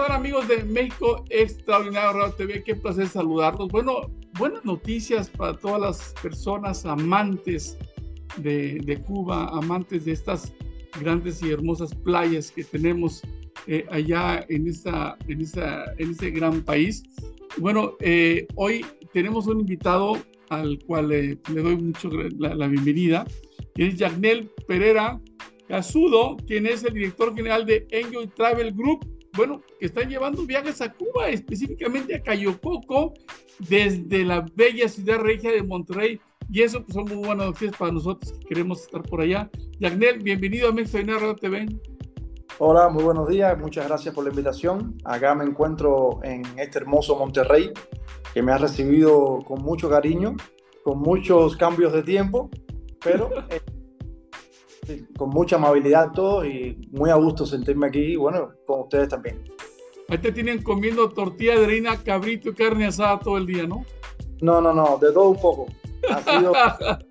están amigos de México Extraordinario Radio TV? Qué placer saludarlos. Bueno, buenas noticias para todas las personas amantes de, Cuba, amantes de estas grandes y hermosas playas que tenemos eh, allá en, esta, en, esta, en este gran país. Bueno, eh, hoy tenemos un invitado al cual le doy mucho la, la bienvenida, que es Yagnel Pereira Casudo, quien es el director general de Enjoy Travel Group bueno, que están llevando viajes a Cuba, específicamente a Cayococo, desde la bella ciudad regia de Monterrey. Y eso pues, son muy buenas noticias para nosotros que queremos estar por allá. Yagnel, bienvenido a México Radio TV. Hola, muy buenos días. Muchas gracias por la invitación. Acá me encuentro en este hermoso Monterrey, que me ha recibido con mucho cariño, con muchos cambios de tiempo, pero con mucha amabilidad todos y muy a gusto sentirme aquí y bueno, con ustedes también. Ahí te tienen comiendo tortilla de harina, cabrito y carne asada todo el día, ¿no? No, no, no, de todo un poco. Ha sido...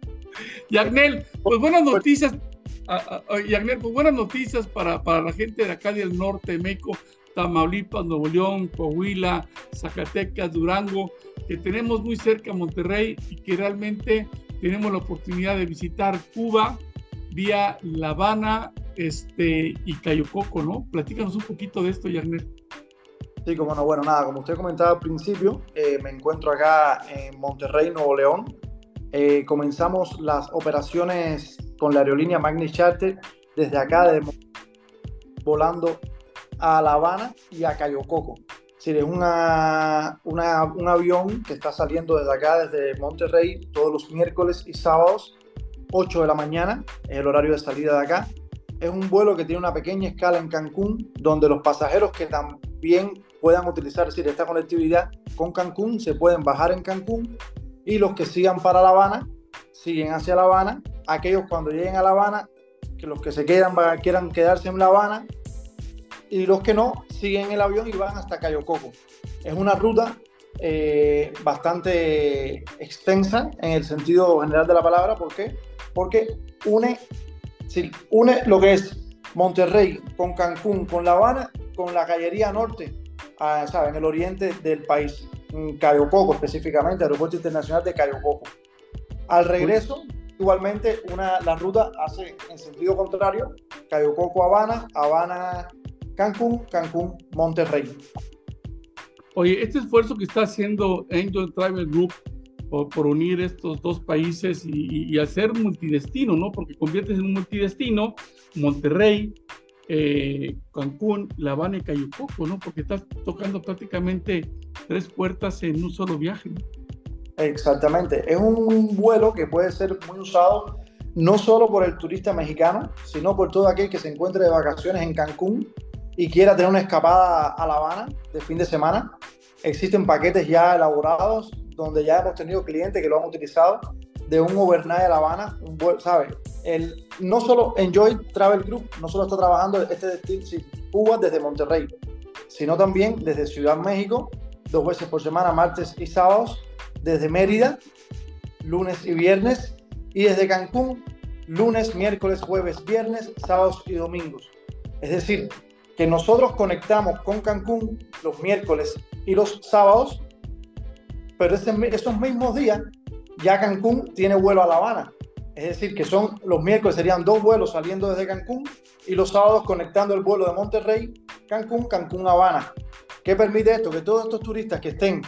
Yagnel, pues buenas noticias. Yagnel, pues buenas noticias para, para la gente de acá del norte de México, Tamaulipas, Nuevo León, Coahuila, Zacatecas, Durango, que tenemos muy cerca Monterrey y que realmente tenemos la oportunidad de visitar Cuba vía La Habana este, y Cayococo, ¿no? Platícanos un poquito de esto, Yarnet. Sí, como no, bueno, nada, como usted comentaba al principio, eh, me encuentro acá en Monterrey, Nuevo León. Eh, comenzamos las operaciones con la aerolínea Magni Charter desde acá, volando a La Habana y a Cayococo. Es decir, es una, una, un avión que está saliendo desde acá, desde Monterrey, todos los miércoles y sábados 8 de la mañana, es el horario de salida de acá. Es un vuelo que tiene una pequeña escala en Cancún, donde los pasajeros que también puedan utilizar decir, esta conectividad con Cancún se pueden bajar en Cancún y los que sigan para La Habana siguen hacia La Habana. Aquellos cuando lleguen a La Habana, que los que se quedan quieran quedarse en La Habana y los que no siguen el avión y van hasta Cayo Coco. Es una ruta eh, bastante extensa en el sentido general de la palabra, ¿por qué? Porque une, une lo que es Monterrey con Cancún, con La Habana, con la callería norte, a, en el oriente del país, en Cayo Coco específicamente, Aeropuerto Internacional de Cayo Coco. Al regreso, igualmente, una, la ruta hace en sentido contrario, Cayo Coco, Habana, Habana, Cancún, Cancún, Monterrey. Oye, este esfuerzo que está haciendo Angel Travel Group por, unir estos dos países y, hacer multidestino, ¿no? Porque conviertes en un multidestino Monterrey, eh, Cancún, La Habana y Cayucoco, ¿no? Porque estás tocando prácticamente tres puertas en un solo viaje. Exactamente. Es un vuelo que puede ser muy usado no solo por el turista mexicano, sino por todo aquel que se encuentre de vacaciones en Cancún y quiera tener una escapada a La Habana de fin de semana. Existen paquetes ya elaborados donde ya hemos tenido clientes que lo han utilizado, de un overnight a La Habana, ¿sabes? El, no solo Enjoy Travel Group, no solo está trabajando este destino, Cuba desde Monterrey, sino también desde Ciudad México, dos veces por semana, martes y sábados, desde Mérida, lunes y viernes, y desde Cancún, lunes, miércoles, jueves, viernes, sábados y domingos. Es decir, que nosotros conectamos con Cancún los miércoles y los sábados pero esos mismos días ya Cancún tiene vuelo a La Habana. Es decir, que son los miércoles serían dos vuelos saliendo desde Cancún y los sábados conectando el vuelo de Monterrey, Cancún, Cancún, Habana. ¿Qué permite esto? Que todos estos turistas que estén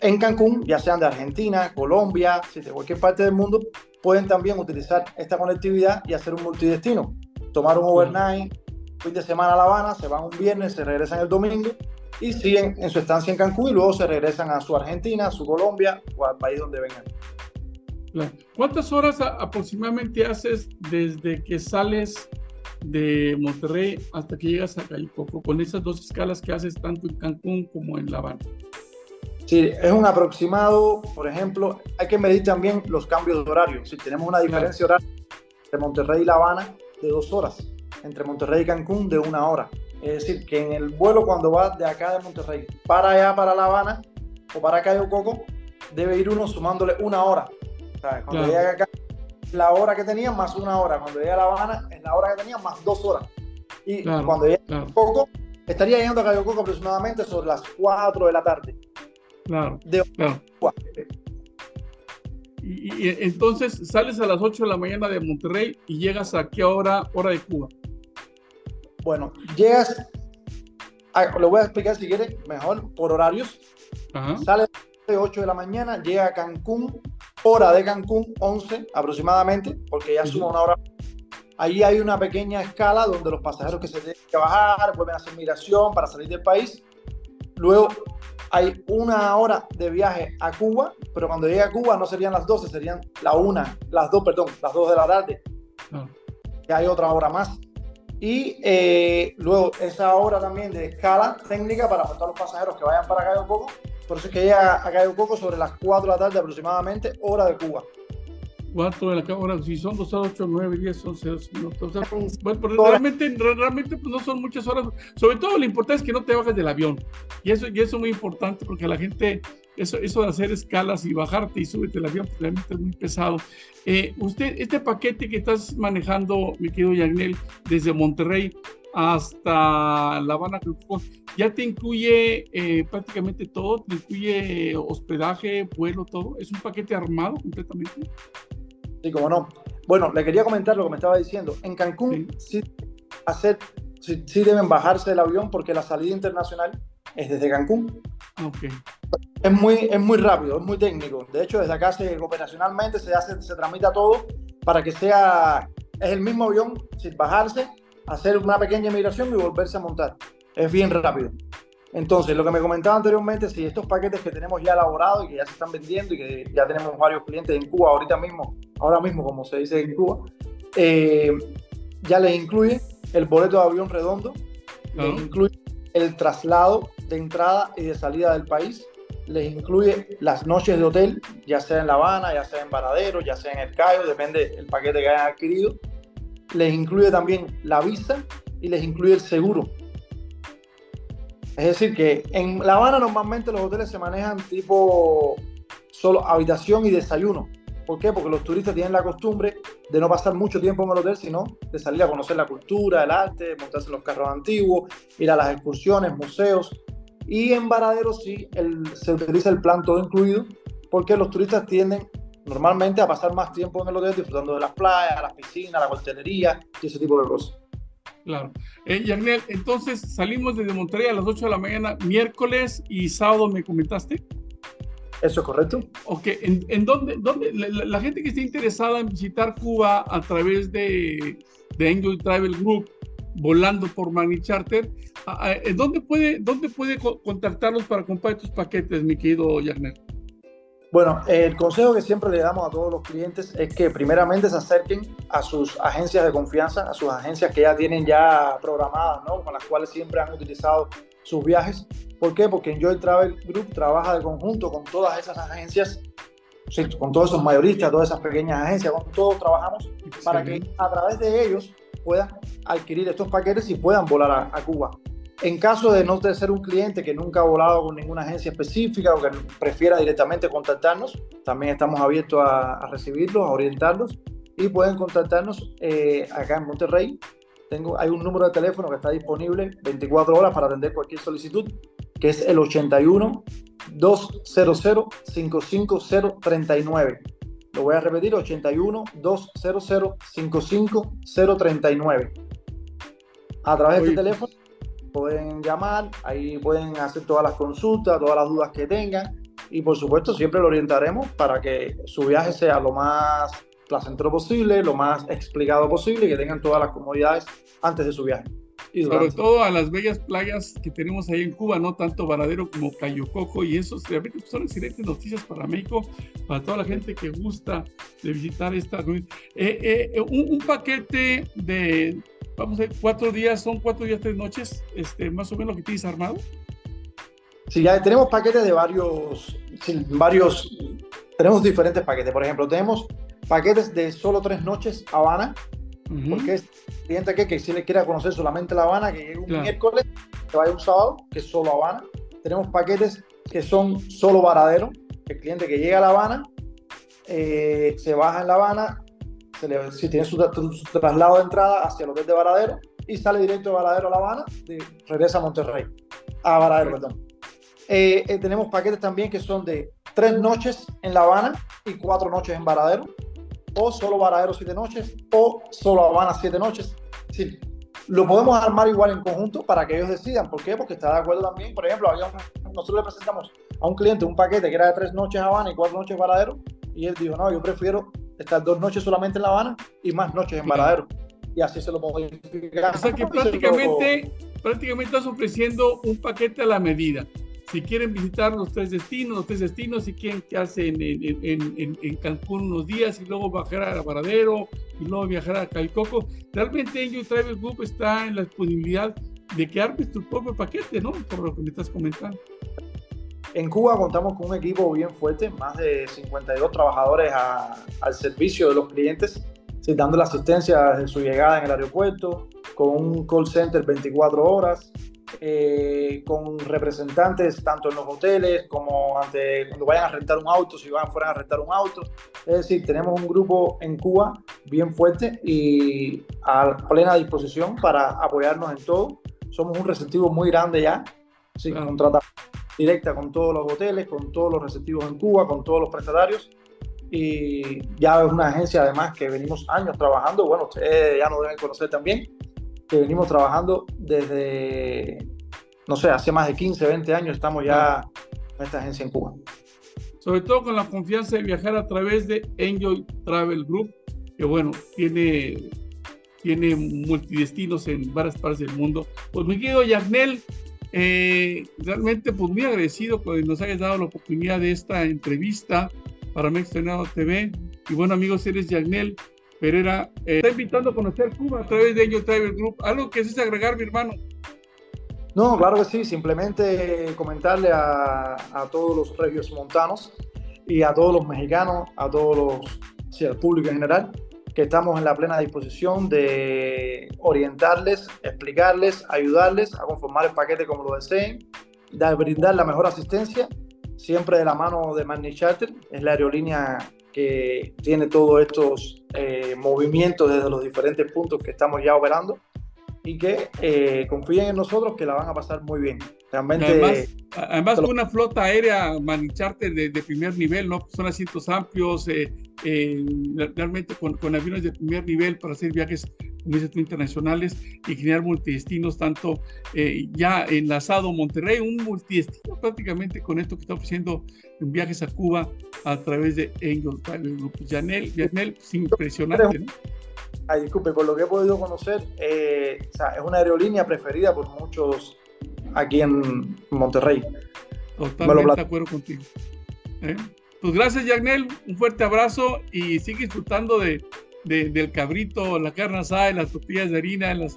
en Cancún, ya sean de Argentina, Colombia, de cualquier parte del mundo, pueden también utilizar esta conectividad y hacer un multidestino. Tomar un overnight, fin de semana a La Habana, se van un viernes, se regresan el domingo y siguen en su estancia en Cancún y luego se regresan a su Argentina, a su Colombia o al país donde vengan. ¿Cuántas horas aproximadamente haces desde que sales de Monterrey hasta que llegas a Calicoco con esas dos escalas que haces tanto en Cancún como en La Habana? Sí, es un aproximado, por ejemplo, hay que medir también los cambios de horario. Si tenemos una diferencia horaria entre Monterrey y La Habana de dos horas, entre Monterrey y Cancún de una hora. Es decir, que en el vuelo cuando va de acá de Monterrey para allá, para La Habana o para Cayo Coco, debe ir uno sumándole una hora. Cuando llega acá, la hora que tenía más una hora. Cuando llega a La Habana, es la hora que tenía más dos horas. Y cuando llega a Cayo Coco, estaría llegando a Cayo Coco aproximadamente sobre las 4 de la tarde. Claro. claro. Y, entonces sales a las 8 de la mañana de Monterrey y llegas a qué hora, hora de Cuba. Bueno, llegas, lo voy a explicar si quieres, mejor por horarios. Sales a las 8 de la mañana, llega a Cancún, hora de Cancún, 11 aproximadamente, porque ya suma una hora. Ahí hay una pequeña escala donde los pasajeros que se tienen que bajar vuelven a hacer migración para salir del país. Luego hay una hora de viaje a Cuba, pero cuando llegue a Cuba no serían las 12, serían la una, las dos, perdón, las dos de la tarde. Ah. Y hay otra hora más. Y eh, luego esa hora también de escala técnica para montar los pasajeros que vayan para Cayo Coco. Por eso es que llega a Cayo Coco sobre las 4 de la tarde aproximadamente, hora de Cuba. 4 de la cámara, si son 2 8, 9, 10, 11, 12 minutos. bueno, pues, realmente, realmente pues no son muchas horas. Sobre todo lo importante es que no te bajes del avión. Y eso, y eso es muy importante porque la gente, eso, eso de hacer escalas y bajarte y súbete el avión, pues realmente es muy pesado. Eh, usted, este paquete que estás manejando, mi querido Yagnel, desde Monterrey hasta La Habana, ya te incluye eh, prácticamente todo, te incluye hospedaje, vuelo, todo. ¿Es un paquete armado completamente? Sí, como no. Bueno, le quería comentar lo que me estaba diciendo. En Cancún sí, hacer, sí, deben bajarse del avión porque la salida internacional es desde Cancún. Okay. Es muy, es muy rápido, es muy técnico. De hecho, desde acá se, operacionalmente se hace, se tramita todo para que sea, es el mismo avión sin bajarse, hacer una pequeña migración y volverse a montar. Es bien rápido. Entonces, lo que me comentaba anteriormente, si estos paquetes que tenemos ya elaborados y que ya se están vendiendo y que ya tenemos varios clientes en Cuba ahorita mismo, ahora mismo como se dice en Cuba, eh, ya les incluye el boleto de avión redondo, les incluye el traslado de entrada y de salida del país, les incluye las noches de hotel, ya sea en La Habana, ya sea en Varadero, ya sea en El Cayo, depende del paquete que hayan adquirido. Les incluye también la visa y les incluye el seguro es decir, que en La Habana normalmente los hoteles se manejan tipo solo habitación y desayuno. ¿Por qué? Porque los turistas tienen la costumbre de no pasar mucho tiempo en el hotel, sino de salir a conocer la cultura, el arte, montarse en los carros antiguos, ir a las excursiones, museos. Y en Varadero sí se utiliza el plan todo incluido, porque los turistas tienden normalmente a pasar más tiempo en el hotel disfrutando de las playas, las piscinas, la coctelería y ese tipo de cosas. Claro. Eh, Yarnel, entonces salimos desde Monterrey a las 8 de la mañana, miércoles y sábado, ¿me comentaste? Eso es correcto. Ok, ¿en, en dónde, dónde la, gente que esté interesada en visitar Cuba a través de, de Angel Travel Group, volando por Magni Charter, ¿dónde puede, dónde puede contactarlos para comprar estos paquetes, mi querido Yarnel? Bueno, el consejo que siempre le damos a todos los clientes es que primeramente se acerquen a sus agencias de confianza, a sus agencias que ya tienen ya programadas, ¿no? Con las cuales siempre han utilizado sus viajes. ¿Por qué? Porque Enjoy Travel Group trabaja de conjunto con todas esas agencias, con todos esos mayoristas, todas esas pequeñas agencias, con todos trabajamos para que a través de ellos puedan adquirir estos paquetes y puedan volar a Cuba. En caso de no ser un cliente que nunca ha volado con ninguna agencia específica o que prefiera directamente contactarnos, también estamos abiertos a, recibirlos, a orientarlos y pueden contactarnos eh, acá en Monterrey. Tengo, hay un número de teléfono que está disponible 24 horas para atender cualquier solicitud, que es el 81 200 55039. Lo voy a repetir, 81 200 55039. A través de este teléfono pueden llamar, ahí pueden hacer todas las consultas, todas las dudas que tengan y por supuesto siempre lo orientaremos para que su viaje sea lo más placentero posible, lo más explicado posible y que tengan todas las comodidades antes de su viaje. Y Sobre todo a las bellas playas que tenemos ahí en Cuba, no tanto Varadero como Cayo Coco y eso son excelentes noticias para México, para toda la gente que gusta de visitar esta. Eh, eh, un, un paquete de vamos a ver, cuatro días, son cuatro días, tres noches, este, más o menos lo que tienes armado. Sí, ya tenemos paquetes de varios, varios, tenemos diferentes paquetes. Por ejemplo, tenemos paquetes de solo tres noches Habana, porque es cliente que, que si le quiera conocer solamente La Habana, que llegue un miércoles, que vaya un sábado, que es solo Habana. Tenemos paquetes que son solo Varadero, el cliente que llega a La Habana, eh, se baja en La Habana, si tiene su, traslado de entrada hacia el hotel de Varadero, y sale directo de Varadero a La Habana, y regresa a Monterrey, a Varadero, perdón. Eh, eh, tenemos paquetes también que son de tres noches en La Habana y cuatro noches en Varadero, o solo Varadero siete noches, o solo Habana siete noches. Sí, lo podemos armar igual en conjunto para que ellos decidan. ¿Por qué? Porque está de acuerdo también. Por ejemplo, nosotros le presentamos a un cliente un paquete que era de tres noches Habana y cuatro noches Varadero, y él dijo, no, yo prefiero estar dos noches solamente en La Habana y más noches en Varadero. Y así se lo modificamos. O sea que prácticamente, prácticamente estás ofreciendo un paquete a la medida si quieren visitar los tres destinos, los tres destinos, si quieren quedarse en, en, en, Cancún unos días y luego bajar a Varadero y luego viajar a Calicoco, realmente Angel Travel Group está en la disponibilidad de que armes tu propio paquete, ¿no? Por lo que me estás comentando. En Cuba contamos con un equipo bien fuerte, más de 52 trabajadores al servicio de los clientes, dando la asistencia desde su llegada en el aeropuerto, con un call center 24 horas, eh, con representantes tanto en los hoteles como ante, cuando vayan a rentar un auto, si van fuera a rentar un auto. Es decir, tenemos un grupo en Cuba bien fuerte y a plena disposición para apoyarnos en todo. Somos un receptivo muy grande ya, sí, contrata directa con todos los hoteles, con todos los receptivos en Cuba, con todos los prestatarios y ya es una agencia además que venimos años trabajando, bueno, ustedes ya nos deben conocer también, que venimos trabajando desde, no sé, hace más de 15, 20 años estamos ya en esta agencia en Cuba. Sobre todo con la confianza de viajar a través de Enjoy Travel Group, que bueno, tiene, tiene multidestinos en varias partes del mundo. Pues mi querido Yarnel, eh, realmente pues muy agradecido que nos hayas dado la oportunidad de esta entrevista para Mexionado TV. Y bueno amigos, eres Yarnel, Pereira eh, está invitando a conocer Cuba a través de ellos Travel Group. ¿Algo que es agregar, mi hermano? No, claro que sí. Simplemente comentarle a, a todos los regios montanos y a todos los mexicanos, a todos los, sí, al público en general, que estamos en la plena disposición de orientarles, explicarles, ayudarles a conformar el paquete como lo deseen, de brindar la mejor asistencia, siempre de la mano de Magni Charter, es la aerolínea que tiene todos estos eh, movimientos desde los diferentes puntos que estamos ya operando y que eh, confíen en nosotros que la van a pasar muy bien. Realmente. Además, con una flota aérea manicharte de, de, primer nivel, ¿no? Son asientos amplios, eh, eh, realmente con, con, aviones de primer nivel para hacer viajes internacionales y generar multidestinos, tanto eh, ya enlazado Monterrey, un multidestino prácticamente con esto que está ofreciendo en viajes a Cuba a través de Angel Private Group. Janel, Janel, pues, impresionante, ¿no? Ay, disculpe, por lo que he podido conocer, o sea, es una aerolínea preferida por muchos aquí en Monterrey. Totalmente de acuerdo contigo. ¿Eh? Pues gracias, Yagnel. Un fuerte abrazo y sigue disfrutando de, del cabrito, la carne asada, las tortillas de harina, las,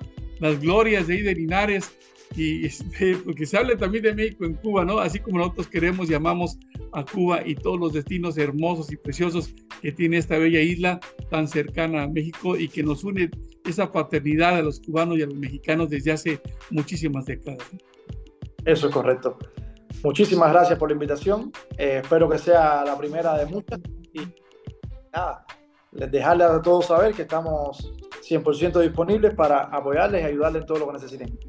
glorias de ahí de Linares. Y este, porque se habla también de México en Cuba, ¿no? Así como nosotros queremos y amamos a Cuba y todos los destinos hermosos y preciosos que tiene esta bella isla tan cercana a México y que nos une esa paternidad a los cubanos y a los mexicanos desde hace muchísimas décadas. Eso es correcto. Muchísimas gracias por la invitación. Eh, espero que sea la primera de muchas. Y nada, les dejarle a todos saber que estamos 100% disponibles para apoyarles y ayudarles en todo lo que necesiten.